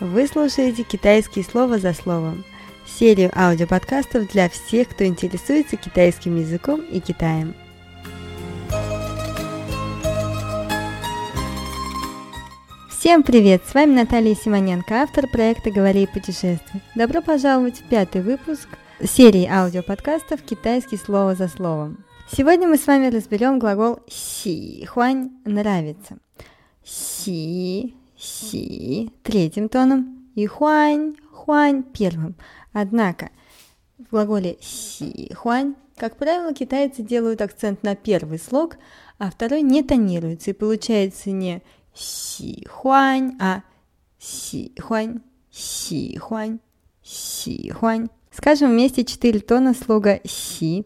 Вы слушаете «Китайские слова за словом» – серию аудиоподкастов для всех, кто интересуется китайским языком и Китаем. Всем привет! С вами Наталья Симоненко, автор проекта «Говори и путешествуй». Добро пожаловать в пятый выпуск серии аудиоподкастов «Китайские слова за словом». Сегодня мы с вами разберем глагол «си» – «хуань» – «нравится». «Си» си третьим тоном и хуань, хуань первым. Однако в глаголе си хуань, как правило, китайцы делают акцент на первый слог, а второй не тонируется, и получается не си хуань, а си хуань, си хуань, си хуань. Скажем вместе четыре тона слога си.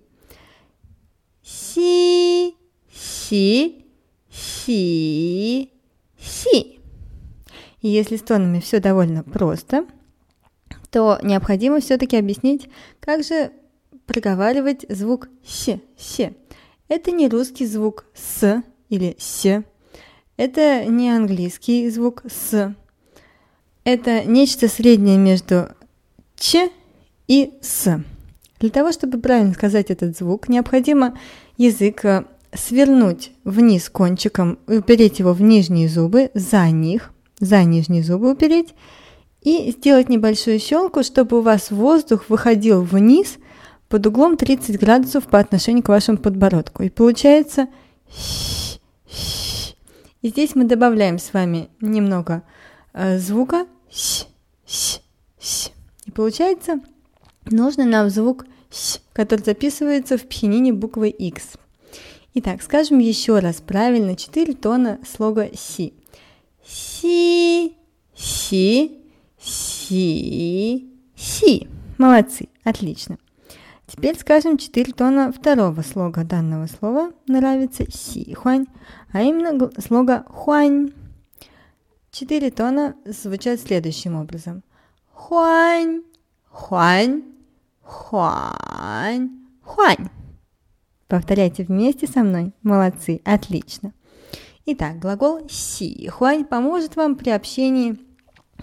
Си, си, си, си. И если с тонами все довольно просто, то необходимо все-таки объяснить, как же проговаривать звук «с», «с». Это не русский звук «с» или «с». Это не английский звук «с». Это нечто среднее между «ч» и «с». Для того, чтобы правильно сказать этот звук, необходимо язык э, свернуть вниз кончиком и упереть его в нижние зубы, за них, за нижние зубы упереть и сделать небольшую щелку, чтобы у вас воздух выходил вниз под углом 30 градусов по отношению к вашему подбородку. И получается и здесь мы добавляем с вами немного э, звука и получается нужно нам звук который записывается в пхенине буквой X. Итак, скажем еще раз правильно четыре тона слога си. Си, си, си, си. Молодцы, отлично. Теперь скажем четыре тона второго слога данного слова. Нравится си, хуань, а именно слога хуань. Четыре тона звучат следующим образом. Хуань, хуань, хуань, хуань. Повторяйте вместе со мной. Молодцы, отлично. Итак, глагол си хуань поможет вам при общении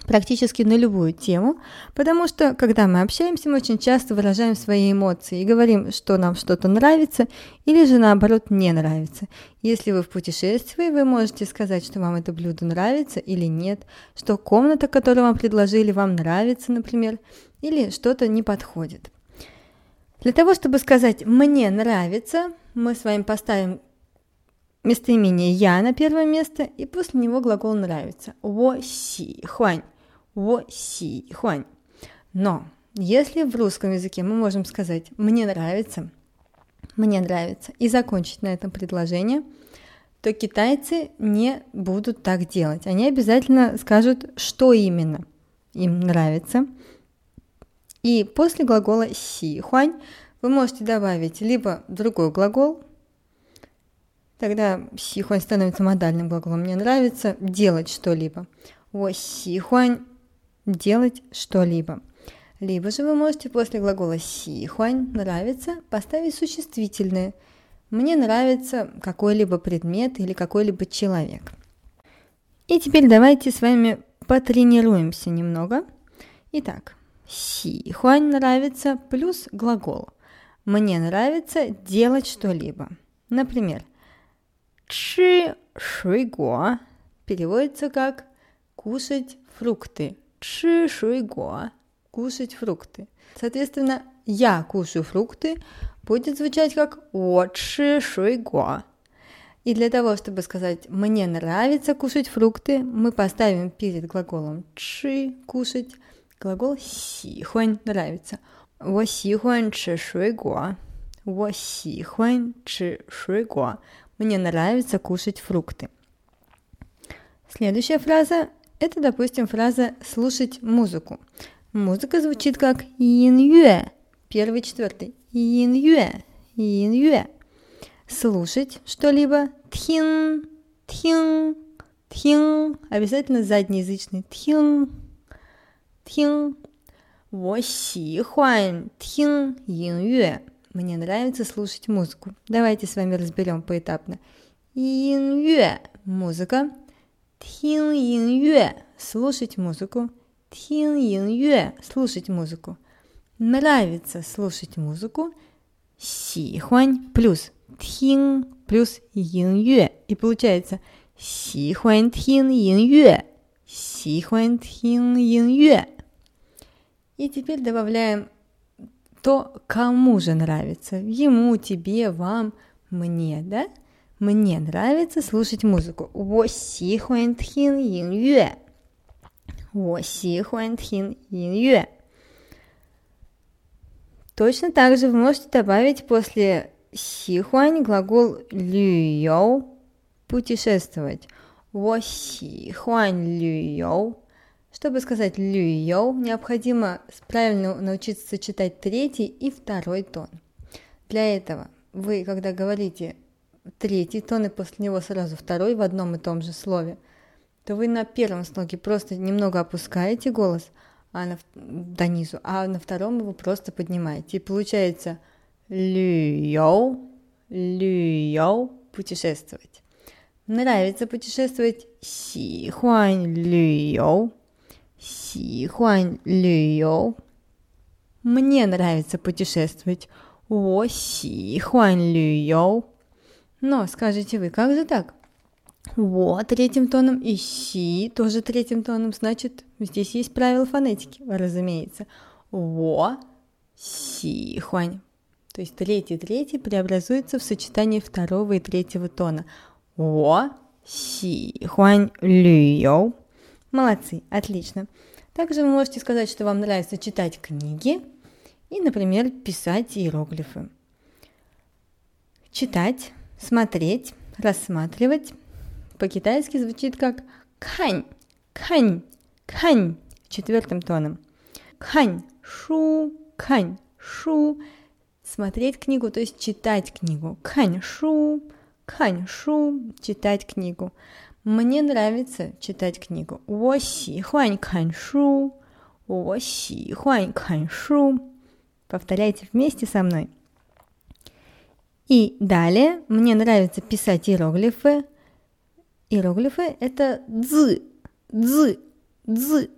практически на любую тему, потому что, когда мы общаемся, мы очень часто выражаем свои эмоции и говорим, что нам что-то нравится или же наоборот не нравится. Если вы в путешествии, вы можете сказать, что вам это блюдо нравится или нет, что комната, которую вам предложили, вам нравится, например, или что-то не подходит. Для того, чтобы сказать «мне нравится», мы с вами поставим местоимение «я» на первое место, и после него глагол «нравится». «Во си хуань». «Во си хуань». Но если в русском языке мы можем сказать «мне нравится», «мне нравится» и закончить на этом предложение, то китайцы не будут так делать. Они обязательно скажут, что именно им нравится. И после глагола «си хуань» вы можете добавить либо другой глагол, Тогда сихуань становится модальным глаголом. Мне нравится делать что-либо. О сихуань – делать что-либо. Либо же вы можете после глагола сихуань нравится поставить существительное. Мне нравится какой-либо предмет или какой-либо человек. И теперь давайте с вами потренируемся немного. Итак, сихуань нравится плюс глагол. Мне нравится делать что-либо. Например, Чи шуйго переводится как кушать фрукты. Чи шуйго кушать фрукты. Соответственно, я кушаю фрукты будет звучать как вот ши шуйго. И для того, чтобы сказать «мне нравится кушать фрукты», мы поставим перед глаголом «чи» – «кушать» глагол «сихонь» – «нравится». «Во сихонь чи шуйго». 我喜欢吃水果。мне нравится кушать фрукты. Следующая фраза – это, допустим, фраза «слушать музыку». Музыка звучит как «ин первый, четвертый. «ин юэ», Слушать что-либо – «тхин», «тхин», «тхин». Обязательно заднеязычный «тхин», «тхин». 我喜欢听音乐。 мне нравится слушать музыку. Давайте с вами разберем поэтапно. Инюэ – музыка. Тхин инюэ – слушать музыку. Тхин инюэ – слушать музыку. Нравится слушать музыку. Сихуань плюс тхин плюс инюэ. И получается сихуань тхин инюэ. Сихуань тхин инюэ. И теперь добавляем то, кому же нравится. Ему, тебе, вам, мне, да? Мне нравится слушать музыку. 我喜欢听音乐。我喜欢听音乐。Точно так же вы можете добавить после 喜欢 глагол 旅游 путешествовать. 我喜欢旅游。 Чтобы сказать «люйоу», необходимо правильно научиться сочетать третий и второй тон. Для этого вы, когда говорите третий тон и после него сразу второй в одном и том же слове, то вы на первом слоге просто немного опускаете голос а на, до низу, а на втором его просто поднимаете. И получается «люйоу», «люйоу» – путешествовать. Нравится путешествовать «сихуань люйоу» 喜欢旅游。Мне нравится путешествовать, 我喜欢旅游。но скажете вы, как же так? Вот третьим тоном и си тоже третьим тоном, значит, здесь есть правила фонетики, разумеется. Во, си, хуань. То есть третий, третий преобразуется в сочетании второго и третьего тона. Во, си, хуань, лю, Молодцы, отлично. Также вы можете сказать, что вам нравится читать книги и, например, писать иероглифы. Читать смотреть, рассматривать. По-китайски звучит как кань, кань, кань четвертым тоном. Кань, шу, кань, шу. Смотреть книгу, то есть читать книгу. Кань, шу, кань, шу, читать книгу. Мне нравится читать книгу. 我喜欢看书。我喜欢看书. Повторяйте вместе со мной. И далее мне нравится писать иероглифы. Иероглифы это дзы, дзы, дзы.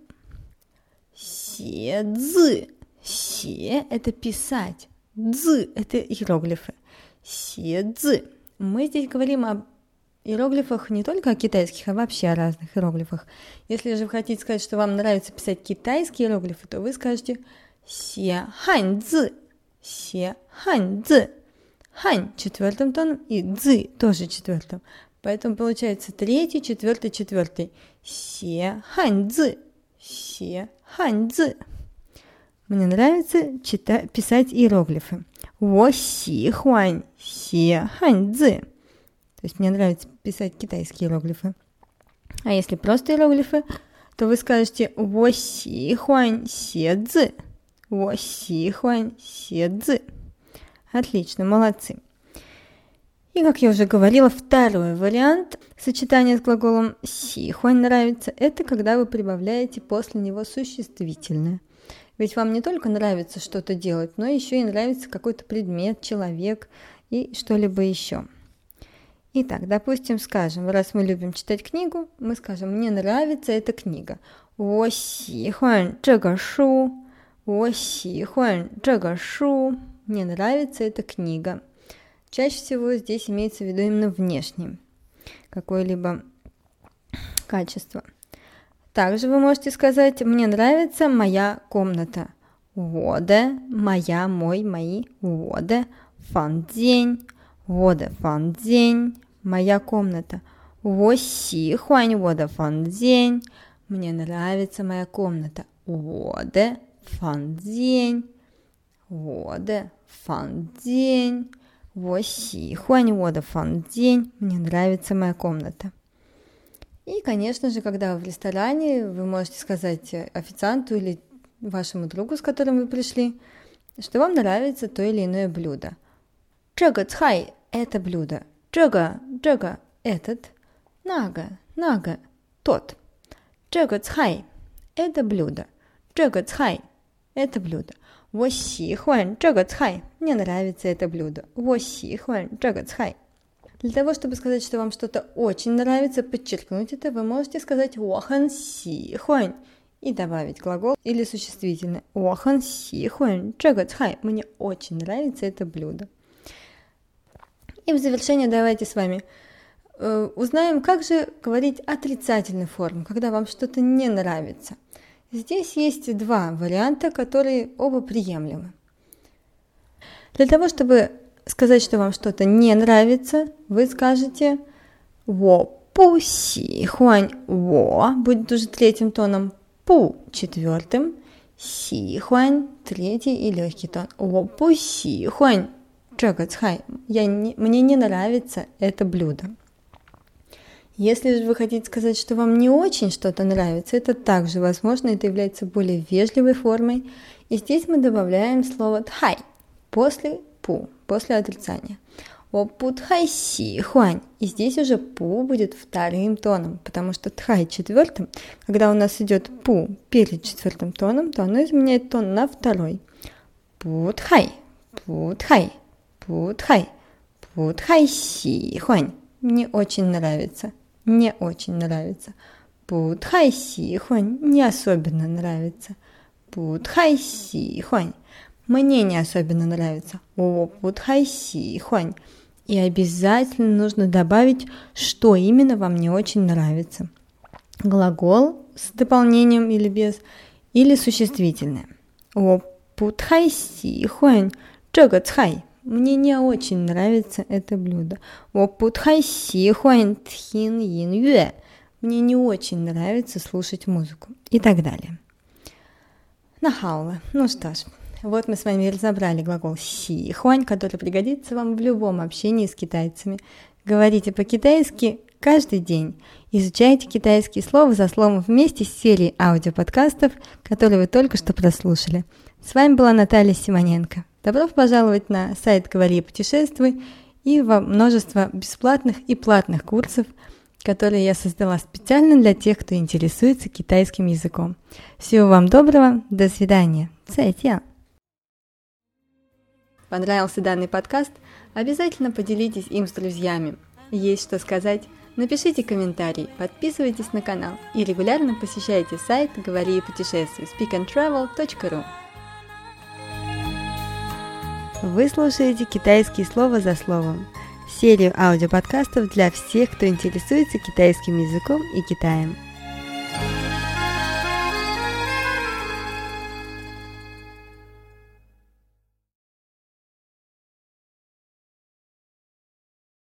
Се дзы. Се это писать. Дзы это иероглифы. Се дзы. Мы здесь говорим о иероглифах не только о китайских, а вообще о разных иероглифах. Если же вы хотите сказать, что вам нравится писать китайские иероглифы, то вы скажете се хань цзы, се хань цзы хань четвертым тоном и дзы тоже четвертым. Поэтому получается третий, четвертый, четвертый. Се хань дзы, се хань дзы. Мне нравится читать, писать иероглифы. Во си хуань се хань дзы. То есть мне нравится писать китайские иероглифы. А если просто иероглифы, то вы скажете во си хуань се дзы. Во си хуань се дзы. Отлично, молодцы. И, как я уже говорила, второй вариант сочетания с глаголом «сихуань» нравится – это когда вы прибавляете после него существительное. Ведь вам не только нравится что-то делать, но еще и нравится какой-то предмет, человек и что-либо еще. Итак, допустим, скажем, раз мы любим читать книгу, мы скажем «мне нравится эта книга». 我喜欢这个书。我喜欢这个书。мне нравится эта книга. Чаще всего здесь имеется в виду именно внешнее какое-либо качество. Также вы можете сказать, мне нравится моя комната. 我的 моя, мой, мои, 我的房间， 我的房间 моя комната. 我喜欢我的房间 мне нравится моя комната. 我的房间我的房间，我喜欢我的房间，мне нравится моя комната. И, конечно же, когда вы в ресторане, вы можете сказать официанту или вашему другу, с которым вы пришли, что вам нравится то или иное блюдо. 这个菜 – это блюдо. 这个这个 – этот. 那个那个 – тот. 这个菜 – это блюдо. 这个菜 – это блюдо. 我喜欢这个菜. Мне нравится это блюдо. 我喜欢这个菜. Для того, чтобы сказать, что вам что-то очень нравится, подчеркнуть это, вы можете сказать 我很喜欢 и добавить глагол или существительное. 我很喜欢这个菜. Мне очень нравится это блюдо. И в завершение давайте с вами э, узнаем, как же говорить отрицательную форму, когда вам что-то не нравится. Здесь есть два варианта, которые оба приемлемы. Для того, чтобы сказать, что вам что-то не нравится, вы скажете «во пуси хуань во» будет уже третьим тоном, «пу» четвертым, «си хуань» третий и легкий тон, «во пуси хуань Strögetsхай. Я не, мне не нравится это блюдо. Если же вы хотите сказать, что вам не очень что-то нравится, это также возможно, это является более вежливой формой. И здесь мы добавляем слово тхай после пу, после отрицания. Опу тхай си хуань. И здесь уже пу будет вторым тоном, потому что тхай четвертым, когда у нас идет пу перед четвертым тоном, то оно изменяет тон на второй. Пу тхай, пу тхай. путхай, путхай си хуань. Мне очень нравится не очень нравится. Путхай сихуань не особенно нравится. Путхай сихуань мне не особенно нравится. О, путхай сихуань. И обязательно нужно добавить, что именно вам не очень нравится. Глагол с дополнением или без, или существительное. О, путхай сихуань, 这个菜 мне не очень нравится это блюдо. Мне не очень нравится слушать музыку. И так далее. Нахаула. Ну что ж, вот мы с вами разобрали глагол си хуань, который пригодится вам в любом общении с китайцами. Говорите по-китайски каждый день. Изучайте китайские слова за словом вместе с серией аудиоподкастов, которые вы только что прослушали. С вами была Наталья Симоненко. Добро пожаловать на сайт «Говори и путешествуй» и во множество бесплатных и платных курсов, которые я создала специально для тех, кто интересуется китайским языком. Всего вам доброго, до свидания. 再见. Понравился данный подкаст? Обязательно поделитесь им с друзьями. Есть что сказать? Напишите комментарий, подписывайтесь на канал и регулярно посещайте сайт «Говори и путешествуй» speakandtravel.ru вы слушаете «Китайские слова за словом» – серию аудиоподкастов для всех, кто интересуется китайским языком и Китаем –